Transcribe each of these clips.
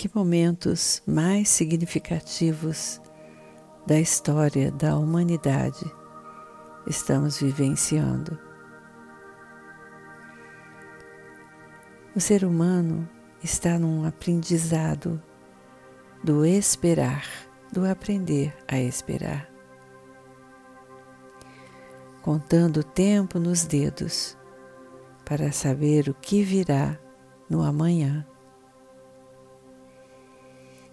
Que momentos mais significativos da história da humanidade estamos vivenciando? O ser humano está num aprendizado do esperar, do aprender a esperar. Contando o tempo nos dedos para saber o que virá no amanhã.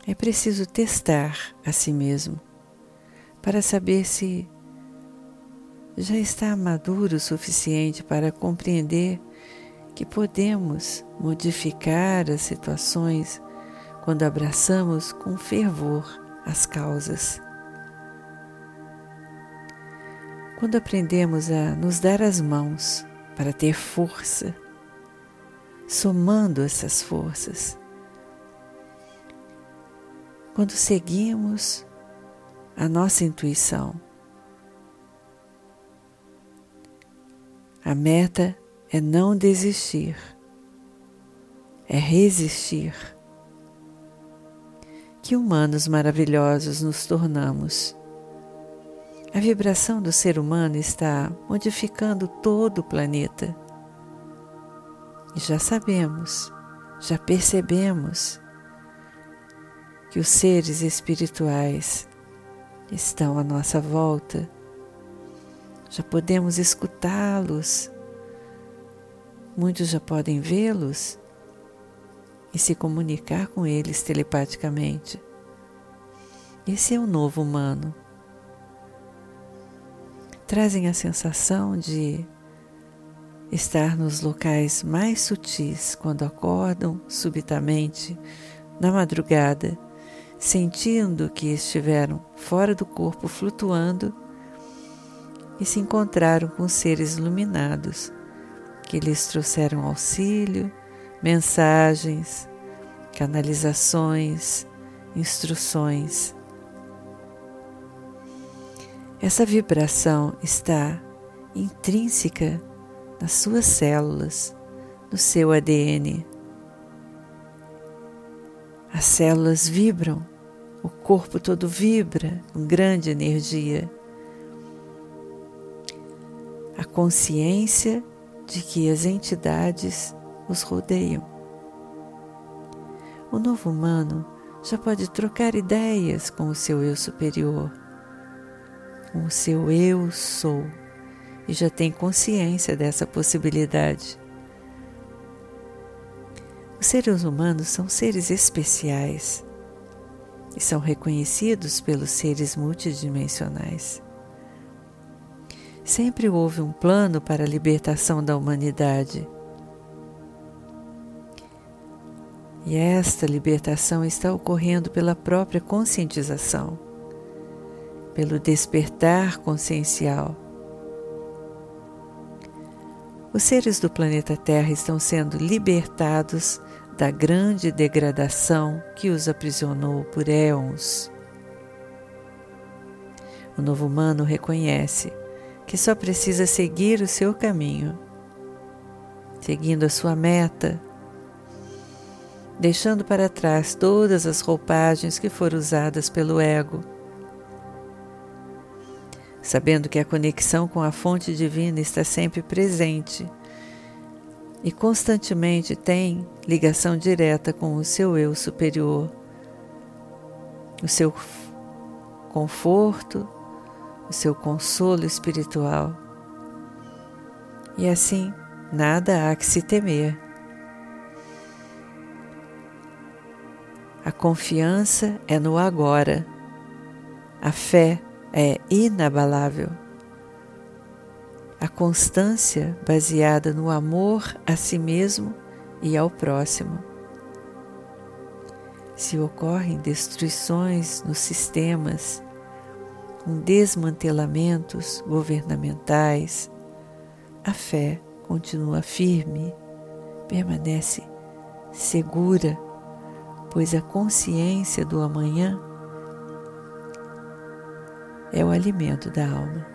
É preciso testar a si mesmo para saber se já está maduro o suficiente para compreender que podemos modificar as situações quando abraçamos com fervor as causas. Quando aprendemos a nos dar as mãos para ter força, somando essas forças. Quando seguimos a nossa intuição, a meta é não desistir, é resistir. Que humanos maravilhosos nos tornamos. A vibração do ser humano está modificando todo o planeta. E já sabemos, já percebemos que os seres espirituais estão à nossa volta. Já podemos escutá-los Muitos já podem vê-los e se comunicar com eles telepaticamente. Esse é o novo humano. Trazem a sensação de estar nos locais mais sutis quando acordam subitamente na madrugada, sentindo que estiveram fora do corpo flutuando e se encontraram com seres iluminados que lhes trouxeram auxílio, mensagens, canalizações, instruções. Essa vibração está intrínseca nas suas células, no seu ADN. As células vibram, o corpo todo vibra com grande energia. A consciência de que as entidades os rodeiam. O novo humano já pode trocar ideias com o seu eu superior, com o seu eu sou, e já tem consciência dessa possibilidade. Os seres humanos são seres especiais e são reconhecidos pelos seres multidimensionais. Sempre houve um plano para a libertação da humanidade. E esta libertação está ocorrendo pela própria conscientização, pelo despertar consciencial. Os seres do planeta Terra estão sendo libertados da grande degradação que os aprisionou por éons. O novo humano reconhece que só precisa seguir o seu caminho, seguindo a sua meta, deixando para trás todas as roupagens que foram usadas pelo ego, sabendo que a conexão com a fonte divina está sempre presente e constantemente tem ligação direta com o seu eu superior, o seu conforto, o seu consolo espiritual. E assim, nada há que se temer. A confiança é no agora. A fé é inabalável. A constância baseada no amor a si mesmo e ao próximo. Se ocorrem destruições nos sistemas, com desmantelamentos governamentais, a fé continua firme, permanece segura, pois a consciência do amanhã é o alimento da alma.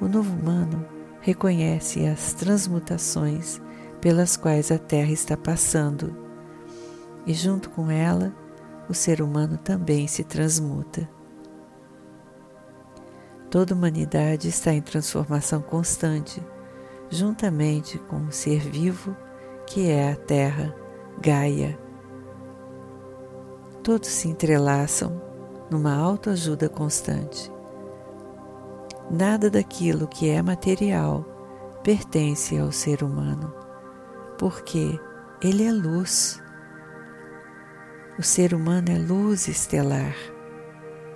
O novo humano reconhece as transmutações pelas quais a Terra está passando e, junto com ela, o ser humano também se transmuta. Toda a humanidade está em transformação constante, juntamente com o ser vivo que é a Terra, Gaia. Todos se entrelaçam numa autoajuda constante. Nada daquilo que é material pertence ao ser humano, porque ele é luz. O ser humano é luz estelar.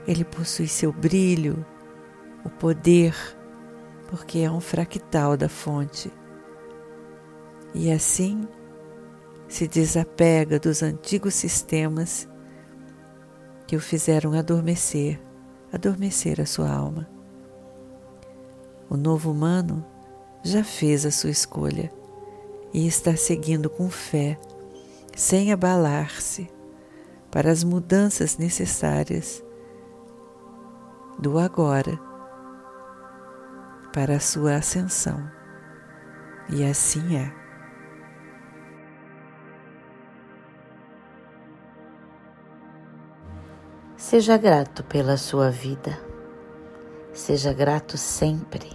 Ele possui seu brilho, o poder, porque é um fractal da fonte. E assim se desapega dos antigos sistemas que o fizeram adormecer, adormecer a sua alma. O novo humano já fez a sua escolha e está seguindo com fé, sem abalar-se, para as mudanças necessárias do agora para a sua ascensão. E assim é. Seja grato pela sua vida. Seja grato sempre.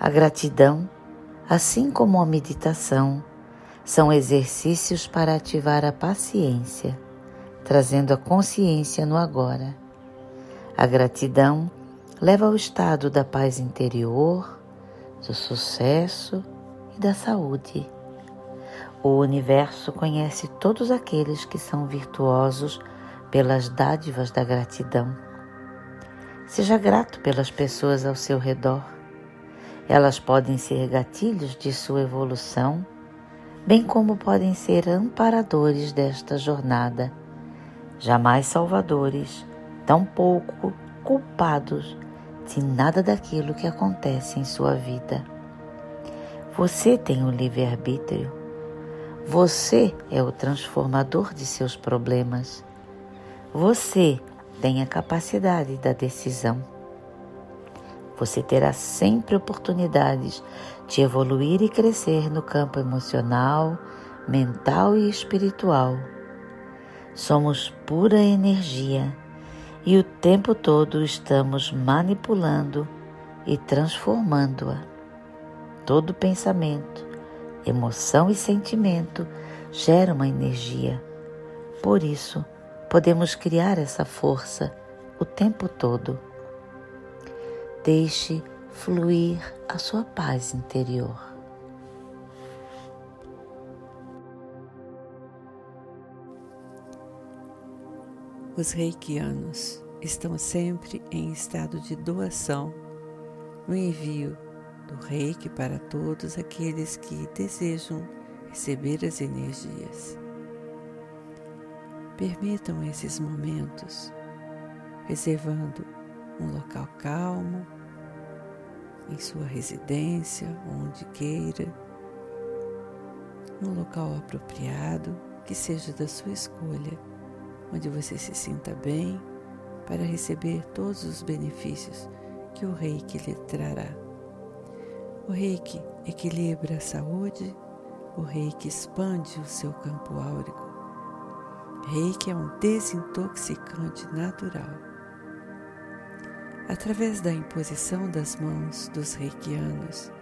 A gratidão, assim como a meditação, são exercícios para ativar a paciência, trazendo a consciência no agora. A gratidão leva ao estado da paz interior, do sucesso e da saúde. O universo conhece todos aqueles que são virtuosos pelas dádivas da gratidão. Seja grato pelas pessoas ao seu redor. Elas podem ser gatilhos de sua evolução, bem como podem ser amparadores desta jornada, jamais salvadores, tampouco culpados de nada daquilo que acontece em sua vida. Você tem o livre-arbítrio. Você é o transformador de seus problemas. Você tem a capacidade da decisão. Você terá sempre oportunidades de evoluir e crescer no campo emocional, mental e espiritual. Somos pura energia e o tempo todo estamos manipulando e transformando-a. Todo pensamento, emoção e sentimento gera uma energia. Por isso, podemos criar essa força o tempo todo. Deixe fluir a sua paz interior. Os reikianos estão sempre em estado de doação no envio do reiki para todos aqueles que desejam receber as energias. Permitam esses momentos, reservando um local calmo, em sua residência, onde queira, num local apropriado que seja da sua escolha onde você se sinta bem para receber todos os benefícios que o reiki lhe trará. O reiki equilibra a saúde, o reiki expande o seu campo áurico. Reiki é um desintoxicante natural. Através da imposição das mãos dos reikianos,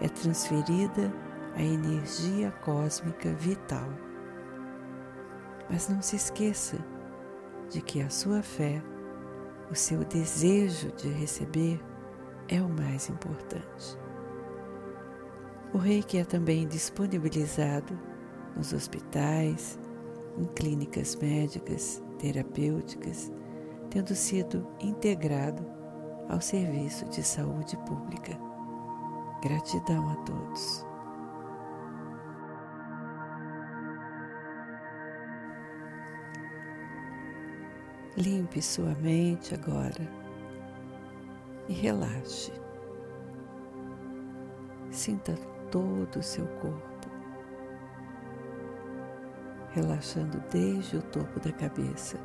é transferida a energia cósmica vital. Mas não se esqueça de que a sua fé, o seu desejo de receber, é o mais importante. O reiki é também disponibilizado nos hospitais, em clínicas médicas, terapêuticas, tendo sido integrado ao serviço de saúde pública. Gratidão a todos. Limpe sua mente agora e relaxe. Sinta todo o seu corpo, relaxando desde o topo da cabeça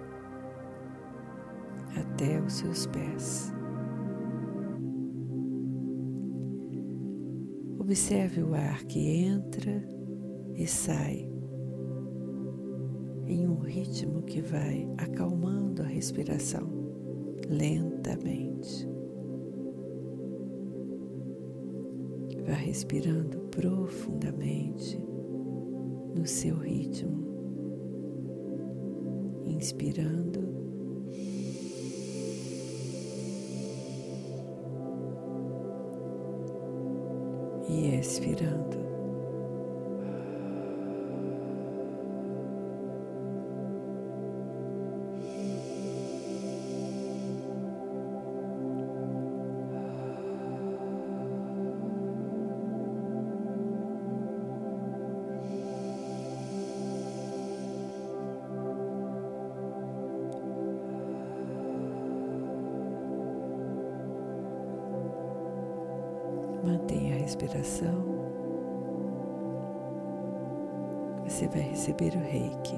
até os seus pés. Observe o ar que entra e sai em um ritmo que vai acalmando a respiração lentamente. Vá respirando profundamente no seu ritmo, inspirando e expirando. Respiração. Você vai receber o reiki.